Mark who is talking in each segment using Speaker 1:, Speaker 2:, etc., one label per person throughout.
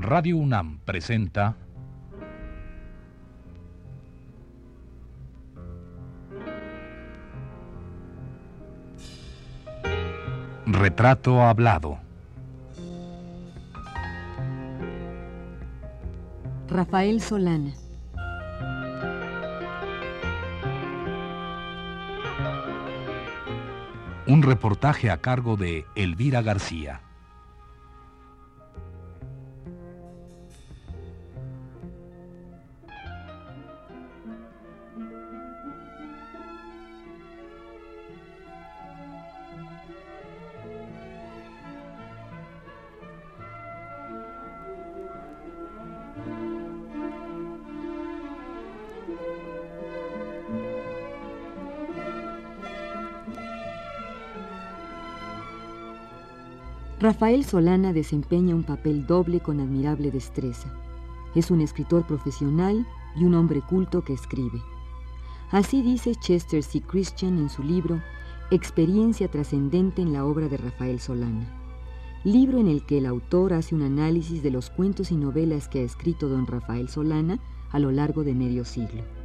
Speaker 1: Radio UNAM presenta Retrato Hablado.
Speaker 2: Rafael Solana.
Speaker 1: Un reportaje a cargo de Elvira García.
Speaker 2: Rafael Solana desempeña un papel doble con admirable destreza. Es un escritor profesional y un hombre culto que escribe. Así dice Chester C. Christian en su libro Experiencia trascendente en la obra de Rafael Solana, libro en el que el autor hace un análisis de los cuentos y novelas que ha escrito don Rafael Solana a lo largo de medio siglo.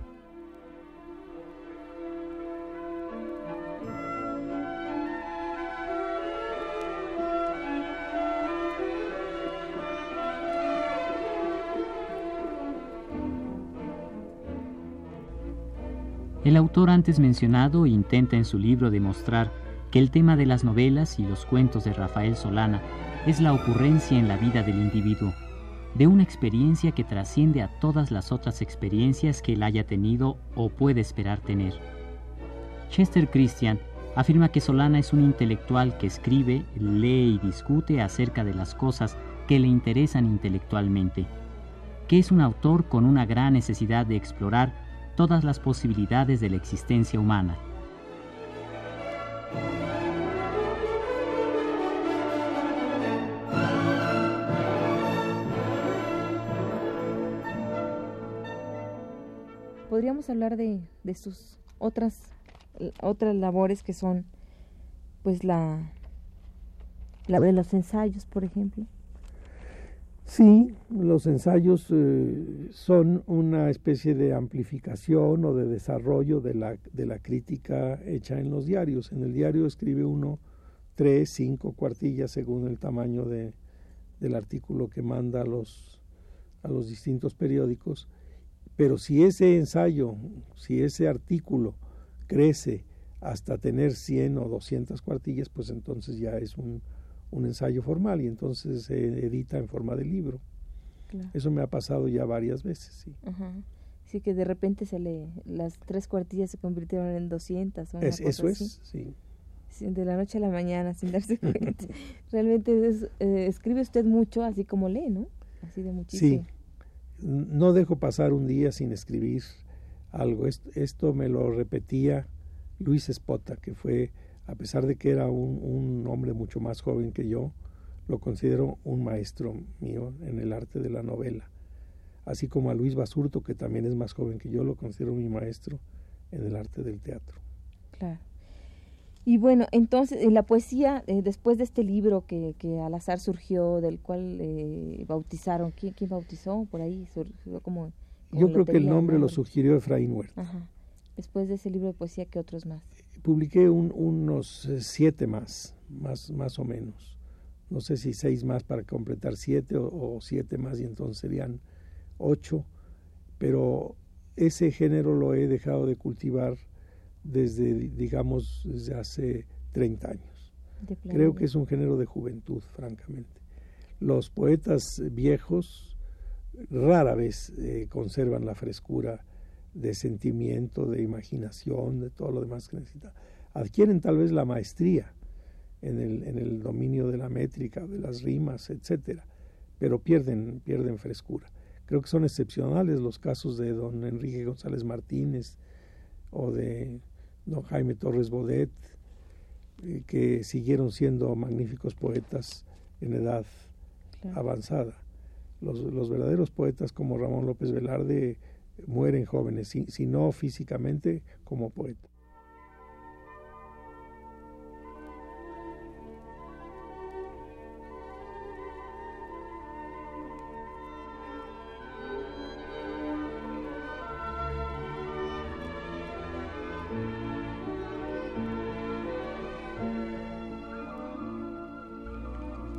Speaker 3: El autor antes mencionado intenta en su libro demostrar que el tema de las novelas y los cuentos de Rafael Solana es la ocurrencia en la vida del individuo, de una experiencia que trasciende a todas las otras experiencias que él haya tenido o puede esperar tener. Chester Christian afirma que Solana es un intelectual que escribe, lee y discute acerca de las cosas que le interesan intelectualmente, que es un autor con una gran necesidad de explorar todas las posibilidades de la existencia humana.
Speaker 4: Podríamos hablar de, sus otras, otras labores que son pues la, la de los ensayos, por ejemplo.
Speaker 5: Sí, los ensayos eh, son una especie de amplificación o de desarrollo de la, de la crítica hecha en los diarios. En el diario escribe uno tres, cinco cuartillas según el tamaño de, del artículo que manda a los, a los distintos periódicos. Pero si ese ensayo, si ese artículo crece hasta tener 100 o 200 cuartillas, pues entonces ya es un, un ensayo formal y entonces se edita en forma de libro. Eso me ha pasado ya varias veces, sí.
Speaker 4: Sí, que de repente se le, las tres cuartillas se convirtieron en 200.
Speaker 5: Es, eso es, sí.
Speaker 4: De la noche a la mañana, sin darse cuenta. Realmente eh, escribe usted mucho, así como lee, ¿no? Así de muchísimo.
Speaker 5: Sí. No dejo pasar un día sin escribir algo. esto me lo repetía Luis Espota, que fue a pesar de que era un, hombre mucho más joven que yo, lo considero un maestro mío en el arte de la novela. Así como a Luis Basurto, que también es más joven que yo, lo considero mi maestro en el arte del teatro.
Speaker 4: Claro. Y bueno, entonces, en la poesía, eh, después de este libro que, que, al azar surgió, del cual eh, bautizaron, ¿quién, ¿quién, bautizó por ahí? Surgió como,
Speaker 5: Yo creo que el nombre lo sugirió Efraín Huerta.
Speaker 4: Ajá. Después de ese libro de poesía, ¿qué otros más?
Speaker 5: Publiqué unos eh, siete más, más, más o menos. No sé si seis más para completar siete o, siete más y entonces serían ocho, pero ese género lo he dejado de cultivar desde, digamos, desde hace 30 años. Creo que es un género de juventud, francamente. Los poetas viejos rara vez eh, conservan la frescura de sentimiento, de imaginación, de todo lo demás que necesita. Adquieren tal vez la maestría en el, en el dominio de la métrica, de las rimas, etcétera, pero pierden, pierden frescura. Creo que son excepcionales los casos de don Enrique González Martínez o de don Jaime Torres Bodet, eh, que siguieron siendo magníficos poetas en edad avanzada. Los, los verdaderos poetas como Ramón López Velarde mueren jóvenes, si, no físicamente como poeta.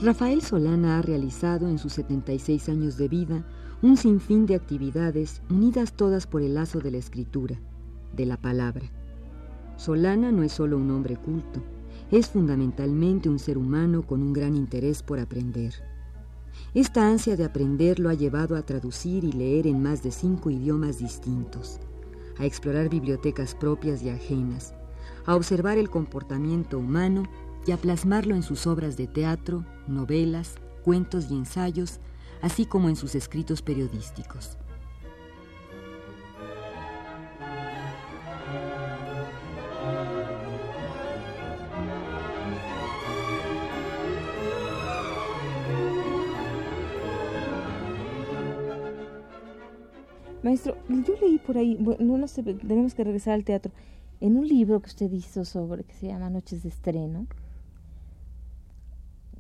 Speaker 2: Rafael Solana ha realizado en sus 76 años de vida un sinfín de actividades unidas todas por el lazo de la escritura, de la palabra. Solana no es solo un hombre culto, es fundamentalmente un ser humano con un gran interés por aprender. Esta ansia de aprender lo ha llevado a traducir y leer en más de cinco idiomas distintos, a explorar bibliotecas propias y ajenas, a observar el comportamiento humano y a plasmarlo en sus obras de teatro, novelas, cuentos y ensayos, así como en sus escritos periodísticos.
Speaker 4: Maestro, yo leí por ahí, bueno, no sé, tenemos que regresar al teatro, en un libro que usted hizo sobre, que se llama Noches de Estreno,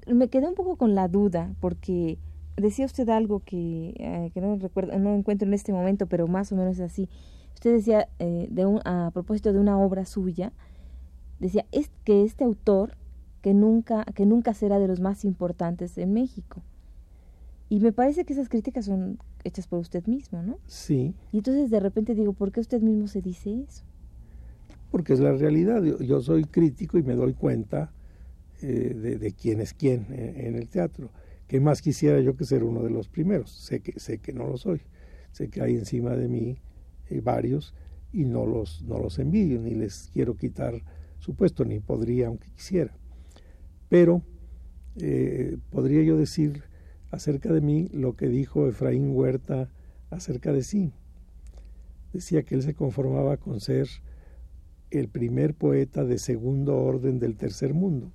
Speaker 4: me quedé un poco con la duda, porque decía usted algo que, eh, que no recuerdo, no encuentro en este momento, pero más o menos es así. Usted decía, eh, de un, a propósito de una obra suya, decía es que este autor, que nunca, que nunca será de los más importantes en México. Y me parece que esas críticas son hechas por usted mismo, ¿no?
Speaker 5: Sí.
Speaker 4: Y entonces de repente digo, ¿por qué usted mismo se dice eso?
Speaker 5: Porque es la realidad. Yo, soy crítico y me doy cuenta eh, de, quién es quién en, el teatro. ¿Qué más quisiera yo que ser uno de los primeros? Sé que, sé que no lo soy. Sé que hay encima de mí eh, varios y no los, no los envidio, ni les quiero quitar su puesto, ni podría aunque quisiera. Pero eh, podría yo decir acerca de mí lo que dijo Efraín Huerta acerca de sí. Decía que él se conformaba con ser el primer poeta de segundo orden del tercer mundo.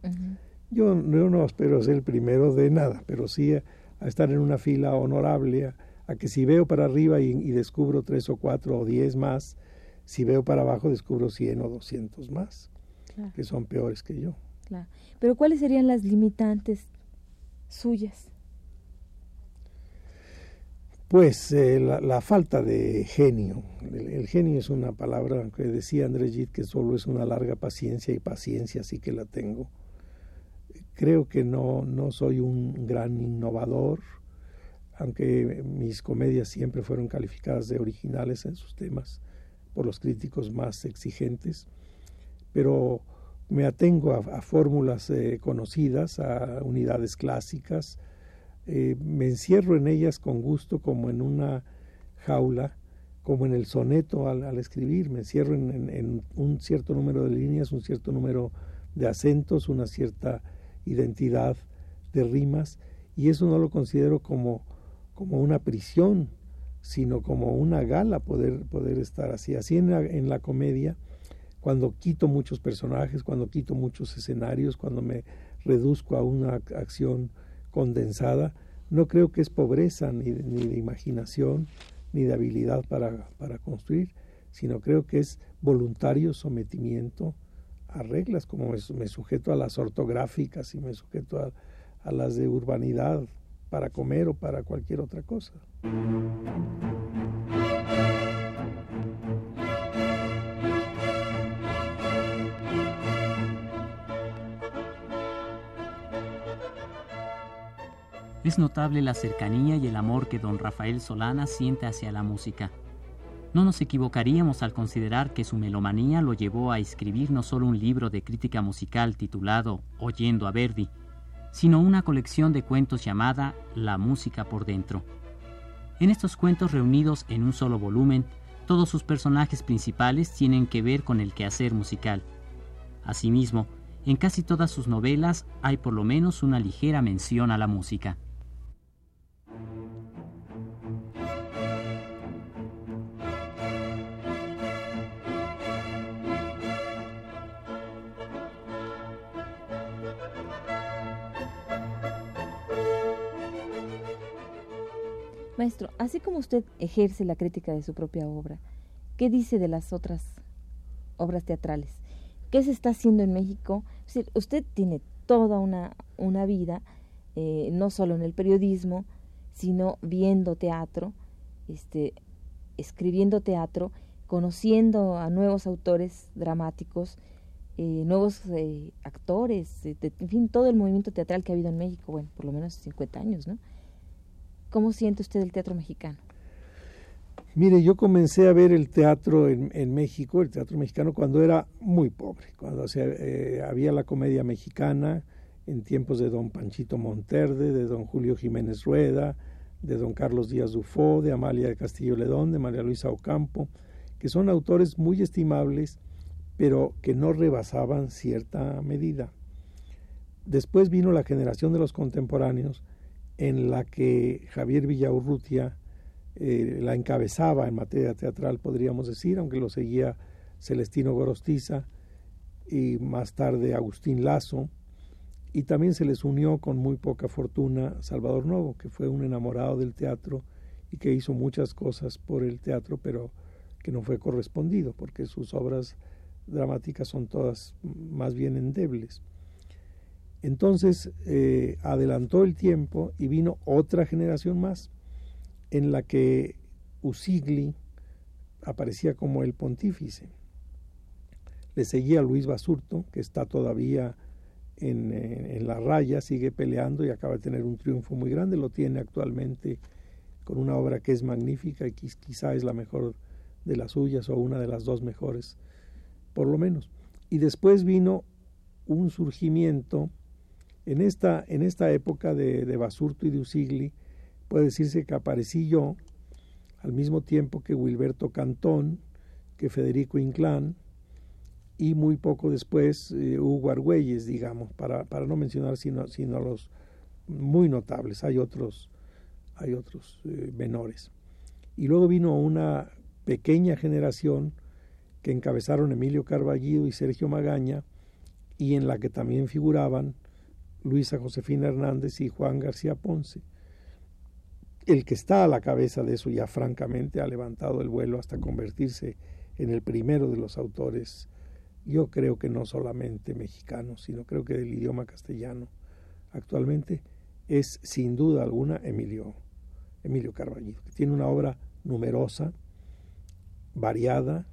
Speaker 5: yo, no espero ser el primero de nada, pero sí a, estar en una fila honorable, a, que si veo para arriba y, descubro tres o cuatro o diez más, si veo para abajo descubro cien o doscientos más, que son peores que yo.
Speaker 4: Pero ¿cuáles serían las limitantes suyas?
Speaker 5: Pues eh, la, falta de genio. El, genio es una palabra que decía Andrés Gide que solo es una larga paciencia y paciencia sí que la tengo. Creo que no, no soy un gran innovador, aunque mis comedias siempre fueron calificadas de originales en sus temas por los críticos más exigentes, pero me atengo a, fórmulas eh, conocidas, a unidades clásicas, eh, me encierro en ellas con gusto como en una jaula, como en el soneto al, escribir, me encierro en, un cierto número de líneas, un cierto número de acentos, una cierta identidad de rimas, y eso no lo considero como, como una prisión, sino como una gala poder, poder estar así. Así en la, en la comedia, cuando quito muchos personajes, cuando quito muchos escenarios, cuando me reduzco a una acción condensada, no creo que es pobreza ni, ni de imaginación ni de habilidad para, para, construir, sino creo que es voluntario sometimiento a reglas, como me, sujeto a las ortográficas y me sujeto a, a las de urbanidad para comer o para cualquier otra cosa.
Speaker 3: Es notable la cercanía y el amor que don Rafael Solana siente hacia la música. No nos equivocaríamos al considerar que su melomanía lo llevó a escribir no solo un libro de crítica musical titulado Oyendo a Verdi, sino una colección de cuentos llamada La música por dentro. En estos cuentos reunidos en un solo volumen, todos sus personajes principales tienen que ver con el quehacer musical. Asimismo, en casi todas sus novelas hay por lo menos una ligera mención a la música.
Speaker 4: Maestro, así como usted ejerce la crítica de su propia obra, ¿qué dice de las otras obras teatrales? ¿Qué se está haciendo en México? Usted tiene toda una, una vida, eh, no solo en el periodismo, sino viendo teatro, este, escribiendo teatro, conociendo a nuevos autores dramáticos, eh, nuevos eh, actores, en fin, todo el movimiento teatral que ha habido en México, bueno, por lo menos 50 años, ¿no? ¿Cómo siente usted el teatro mexicano?
Speaker 5: Mire, yo comencé a ver el teatro en, México, el teatro mexicano, cuando era muy pobre, cuando se, había la comedia mexicana en tiempos de don Panchito Monterde, de don Julio Jiménez Rueda, de don Carlos Díaz Dufó, de Amalia de Castillo Ledón, de María Luisa Ocampo, que son autores muy estimables, pero que no rebasaban cierta medida. Después vino la generación de los contemporáneos, en la que Javier Villaurrutia eh, la encabezaba en materia teatral, podríamos decir, aunque lo seguía Celestino Gorostiza y más tarde Agustín Lazo, y también se les unió con muy poca fortuna Salvador Novo, que fue un enamorado del teatro y que hizo muchas cosas por el teatro, pero que no fue correspondido, porque sus obras dramáticas son todas más bien endebles. Entonces eh, adelantó el tiempo y vino otra generación más, en la que Usigli aparecía como el pontífice. Le seguía Luis Basurto, que está todavía en, la raya, sigue peleando y acaba de tener un triunfo muy grande. Lo tiene actualmente con una obra que es magnífica y quizá es la mejor de las suyas o una de las dos mejores, por lo menos. Y después vino un surgimiento en esta, en esta época de, de Basurto y de Usigli, puede decirse que aparecí yo al mismo tiempo que Wilberto Cantón, que Federico Inclán, y muy poco después eh, Hugo Argüelles, digamos, para, para no mencionar sino, sino los muy notables, hay otros, hay otros eh, menores. Y luego vino una pequeña generación que encabezaron Emilio Carballido y Sergio Magaña, y en la que también figuraban Luisa Josefina Hernández y Juan García Ponce. El que está a la cabeza de eso ya francamente ha levantado el vuelo hasta convertirse en el primero de los autores yo creo que no solamente mexicano, sino creo que del idioma castellano actualmente es sin duda alguna Emilio, Emilio que tiene una obra numerosa, variada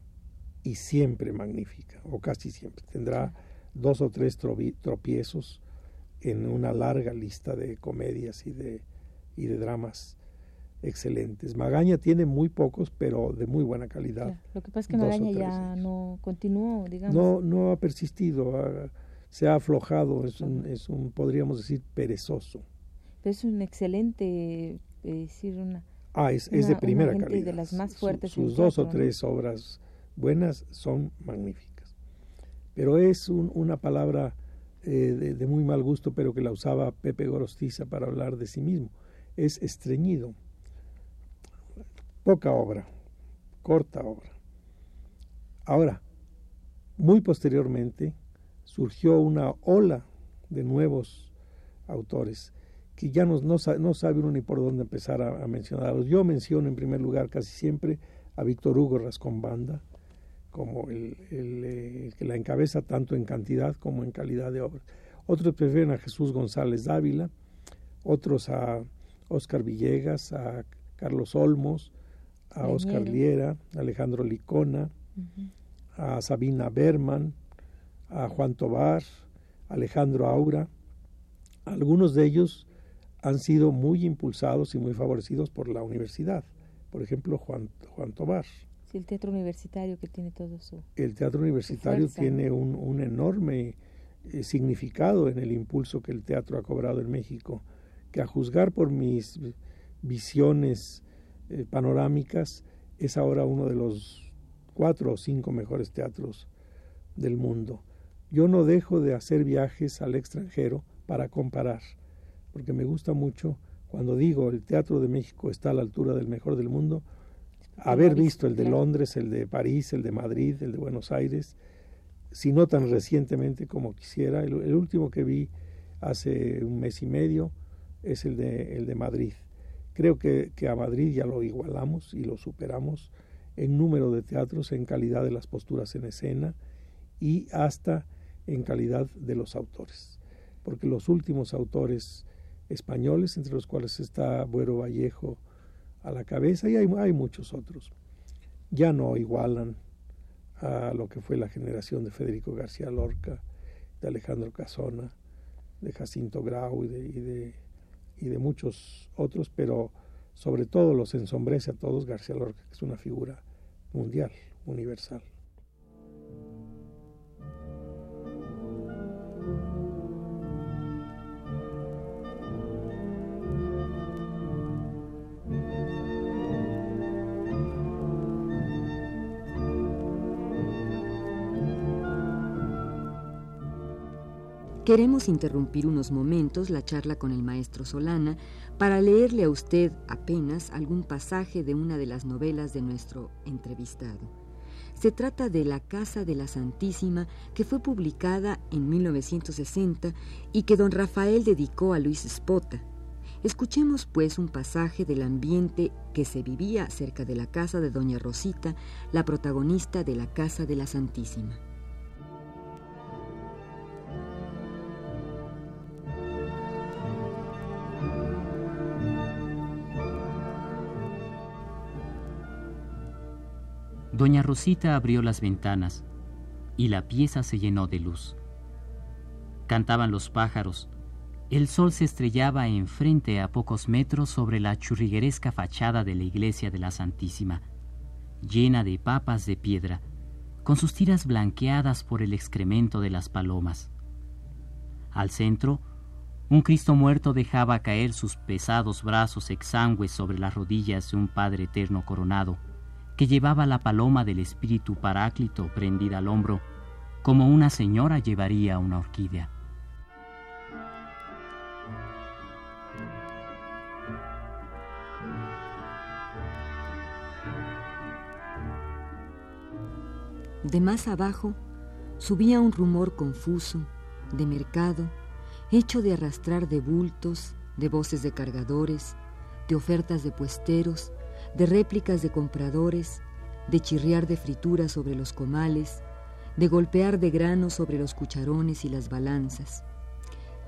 Speaker 5: y siempre magnífica, o casi siempre. Tendrá dos o tres tropiezos en una larga lista de comedias y de, y de dramas excelentes. Magaña tiene muy pocos, pero de muy buena calidad.
Speaker 4: Lo que pasa es que Magaña ya no continuó, digamos.
Speaker 5: No, no ha persistido, se ha aflojado, es un, es un, podríamos decir, perezoso.
Speaker 4: Pero es un excelente, eh, decir, una...
Speaker 5: Ah, es, es de primera calidad.
Speaker 4: de las más fuertes.
Speaker 5: sus dos o tres obras buenas son magníficas. Pero es una palabra eh, de, muy mal gusto, pero que la usaba Pepe Gorostiza para hablar de sí mismo. Es estreñido poca obra, corta obra. Ahora, muy posteriormente surgió una ola de nuevos autores que ya no, no, sabe uno ni por dónde empezar a, mencionarlos. Yo menciono en primer lugar casi siempre a Víctor Hugo Rascón como el, el, que la encabeza tanto en cantidad como en calidad de obra. Otros prefieren a Jesús González Dávila, otros a Oscar Villegas, a Carlos Olmos, a Oscar Liera, a Alejandro Licona, a Sabina Berman, a Juan Tobar, Alejandro Aura. Algunos de ellos han sido muy impulsados y muy favorecidos por la universidad. Por ejemplo, Juan, Juan Tobar.
Speaker 4: Sí, el teatro universitario que tiene todo su.
Speaker 5: El teatro universitario tiene un, un enorme eh, significado en el impulso que el teatro ha cobrado en México, que a juzgar por mis visiones eh, panorámicas, es ahora uno de los cuatro o cinco mejores teatros del mundo. Yo no dejo de hacer viajes al extranjero para comparar, porque me gusta mucho cuando digo el Teatro de México está a la altura del mejor del mundo, haber visto el de Londres, el de París, el de Madrid, el de Buenos Aires, si no tan recientemente como quisiera. El, el último que vi hace un mes y medio es el de, el de Madrid. Creo que, a Madrid ya lo igualamos y lo superamos en número de teatros, en calidad de las posturas en escena y hasta en calidad de los autores. Porque los últimos autores españoles, entre los cuales está Buero Vallejo a la cabeza, y hay, hay muchos otros, ya no igualan a lo que fue la generación de Federico García Lorca, de Alejandro Casona, de Jacinto Grau y de, y de, muchos otros, pero sobre todo los ensombrece a todos García Lorca, que es una figura mundial, universal.
Speaker 2: Queremos interrumpir unos momentos la charla con el maestro Solana para leerle a usted apenas algún pasaje de una de las novelas de nuestro entrevistado. Se trata de La Casa de la Santísima, que fue publicada en 1960 y que don Rafael dedicó a Luis Spota. Escuchemos pues un pasaje del ambiente que se vivía cerca de la casa de doña Rosita, la protagonista de La Casa de la Santísima.
Speaker 3: Doña Rosita abrió las ventanas y la pieza se llenó de luz. Cantaban los pájaros. El sol se estrellaba enfrente a pocos metros sobre la churrigueresca fachada de la iglesia de la Santísima, llena de papas de piedra, con sus tiras blanqueadas por el excremento de las palomas. Al centro, un Cristo muerto dejaba caer sus pesados brazos exangües sobre las rodillas de un Padre eterno coronado, que llevaba la paloma del espíritu paráclito prendida al hombro, como una señora llevaría una orquídea.
Speaker 2: De más abajo subía un rumor confuso, de mercado, hecho de arrastrar de bultos, de voces de cargadores, de ofertas de puesteros, de réplicas de compradores, de chirriar de frituras sobre los comales, de golpear de grano sobre los cucharones y las balanzas.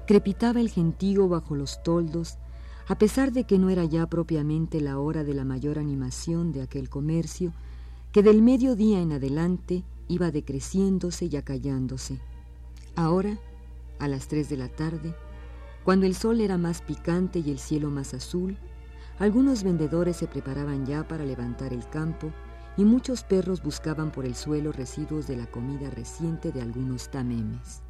Speaker 2: Crepitaba el gentío bajo los toldos, a pesar de que no era ya propiamente la hora de la mayor animación de aquel comercio, que del mediodía en adelante iba decreciéndose y acallándose. Ahora, a las tres de la tarde, cuando el sol era más picante y el cielo más azul, algunos vendedores se preparaban ya para levantar el campo y muchos perros buscaban por el suelo residuos de la comida reciente de algunos tamemes.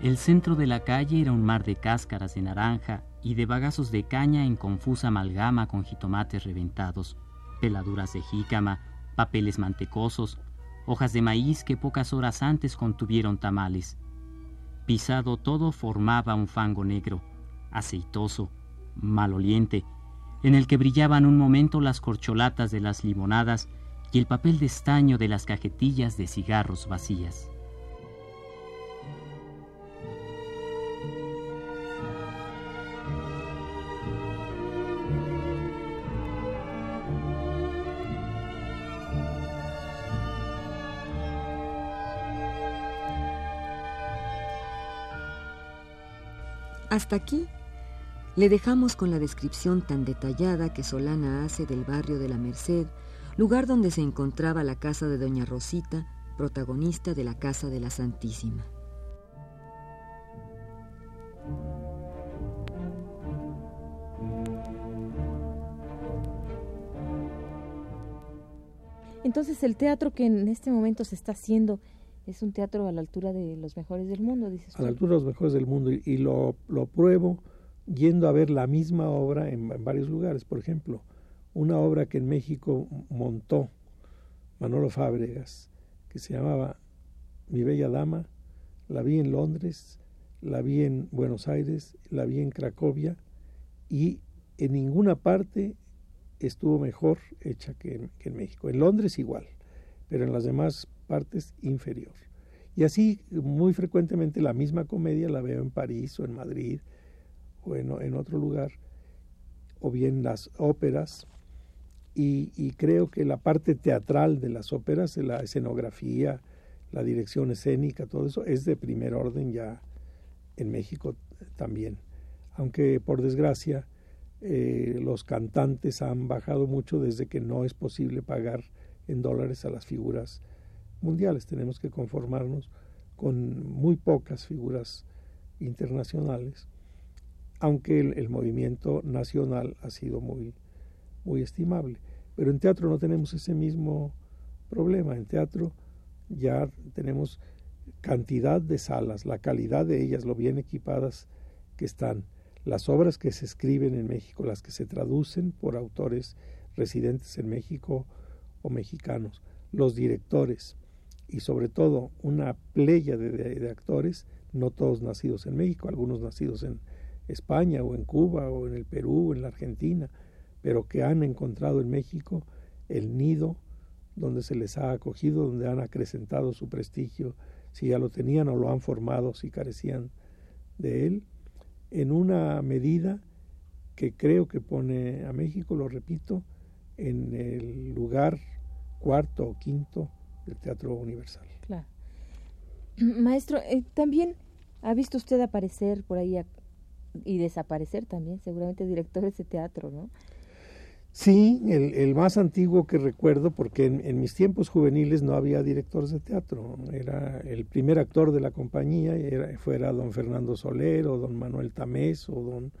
Speaker 3: El centro de la calle era un mar de cáscaras de naranja y de bagazos de caña en confusa amalgama con jitomates reventados, peladuras de jícama, papeles mantecosos, hojas de maíz que pocas horas antes contuvieron tamales. Pisado todo formaba un fango negro, aceitoso, maloliente, en el que brillaban un momento las corcholatas de las limonadas y el papel de estaño de las cajetillas de cigarros vacías.
Speaker 2: Hasta aquí le dejamos con la descripción tan detallada que Solana hace del barrio de la Merced, lugar donde se encontraba la casa de Doña Rosita, protagonista de la Casa de la Santísima.
Speaker 4: Entonces el teatro que en este momento se está haciendo es un teatro a la altura de los mejores del mundo, dices.
Speaker 5: A la altura de los mejores del mundo y, lo, lo, pruebo yendo a ver la misma obra en, varios lugares. Por ejemplo, una obra que en México montó Manolo Fábregas, que se llamaba Mi Bella Dama, la vi en Londres, la vi en Buenos Aires, la vi en Cracovia y en ninguna parte estuvo mejor hecha que que en México. En Londres igual, pero en las demás partes inferior. Y así muy frecuentemente la misma comedia la veo en París o en Madrid o en, otro lugar, o bien las óperas. Y, creo que la parte teatral de las óperas, la escenografía, la dirección escénica, todo eso es de primer orden ya en México también. Aunque por desgracia eh, los cantantes han bajado mucho desde que no es posible pagar en dólares a las figuras mundiales. Tenemos que conformarnos con muy pocas figuras internacionales, aunque el, movimiento nacional ha sido muy, muy estimable. Pero en teatro no tenemos ese mismo problema. En teatro ya tenemos cantidad de salas, la calidad de ellas, lo bien equipadas que están, las obras que se escriben en México, las que se traducen por autores residentes en México o mexicanos, los directores y sobre todo una playa de, actores, no todos nacidos en México, algunos nacidos en España o en Cuba o en el Perú o en la Argentina, pero que han encontrado en México el nido donde se les ha acogido, donde han acrecentado su prestigio, si ya lo tenían o lo han formado, si carecían de él, en una medida que creo que pone a México, lo repito, en el lugar cuarto o quinto del Teatro Universal.
Speaker 4: Claro. Maestro, eh, también ha visto usted aparecer por ahí y desaparecer también, seguramente directores de teatro, ¿no?
Speaker 5: Sí, el, más antiguo que recuerdo, porque en, mis tiempos juveniles no había directores de teatro. Era el primer actor de la compañía, era, fuera don Fernando Soler o don Manuel Tamés o don,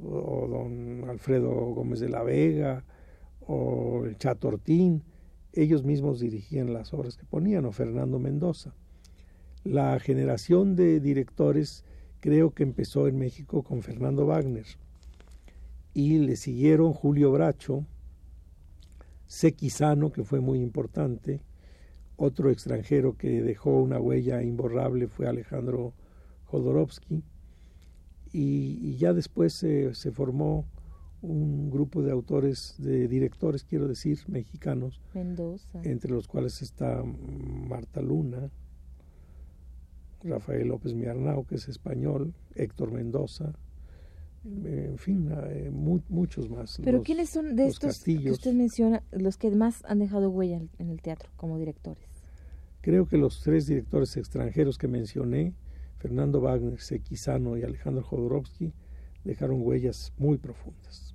Speaker 5: o don Alfredo Gómez de la Vega o el Chatortín. Ellos mismos dirigían las obras que ponían, o Fernando Mendoza. La generación de directores creo que empezó en México con Fernando Wagner. Y le siguieron Julio Bracho, Sequizano, que fue muy importante, otro extranjero que dejó una huella imborrable fue Alejandro Jodorowsky, y, ya después se, formó un grupo de autores, de directores, quiero decir, mexicanos,
Speaker 4: Mendoza.
Speaker 5: entre los cuales está Marta Luna, Rafael López Miarnau, que es español, Héctor Mendoza, en fin, eh, muchos más.
Speaker 4: Pero ¿quiénes son de estos que usted menciona los que más han dejado huella en el teatro como directores?
Speaker 5: Creo que los tres directores extranjeros que mencioné, Fernando Wagner, Sequizano y Alejandro Jodorowsky, dejaron huellas muy profundas.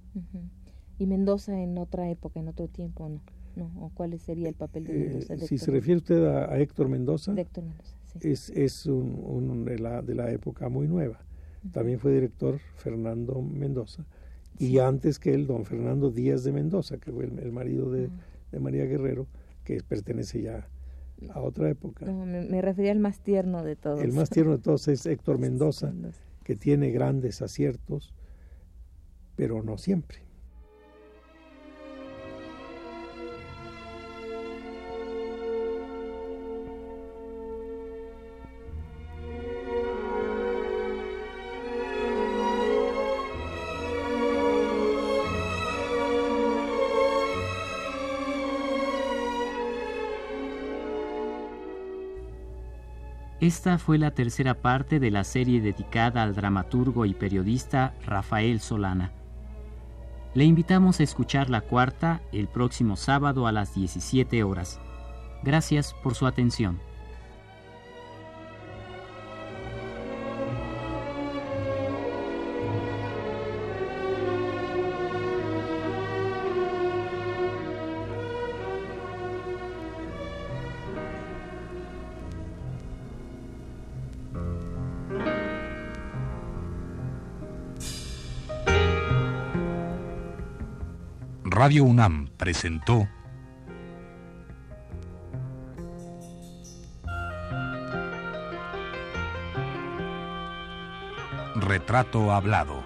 Speaker 4: ¿Y Mendoza en otra época, en otro tiempo, no? no ¿O cuál sería el papel de eh, Mendoza?
Speaker 5: si se refiere usted a, Héctor Mendoza,
Speaker 4: Héctor Mendoza
Speaker 5: sí. es, es un, de, la, de la época muy nueva también fue director Fernando Mendoza, y antes que él, don Fernando Díaz de Mendoza, que fue el, marido de, María Guerrero, que pertenece ya a otra época.
Speaker 4: me, refería al más tierno de todos.
Speaker 5: El más tierno de todos es Héctor Mendoza, que tiene grandes aciertos, pero no siempre.
Speaker 3: Esta fue la tercera parte de la serie dedicada al dramaturgo y periodista Rafael Solana. Le invitamos a escuchar la cuarta el próximo sábado a las 17 horas. Gracias por su atención.
Speaker 1: Radio UNAM presentó Retrato Hablado.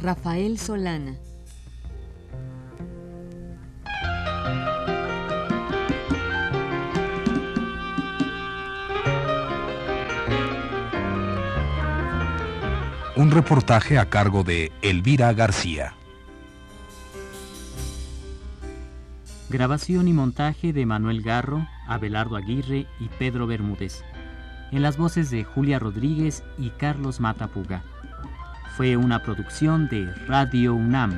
Speaker 2: Rafael Solana.
Speaker 1: Un reportaje a cargo de Elvira García.
Speaker 3: Grabación y montaje de Manuel Garro, Abelardo Aguirre y Pedro Bermúdez. En las voces de Julia Rodríguez y Carlos Matapuga. Fue una producción de Radio UNAM.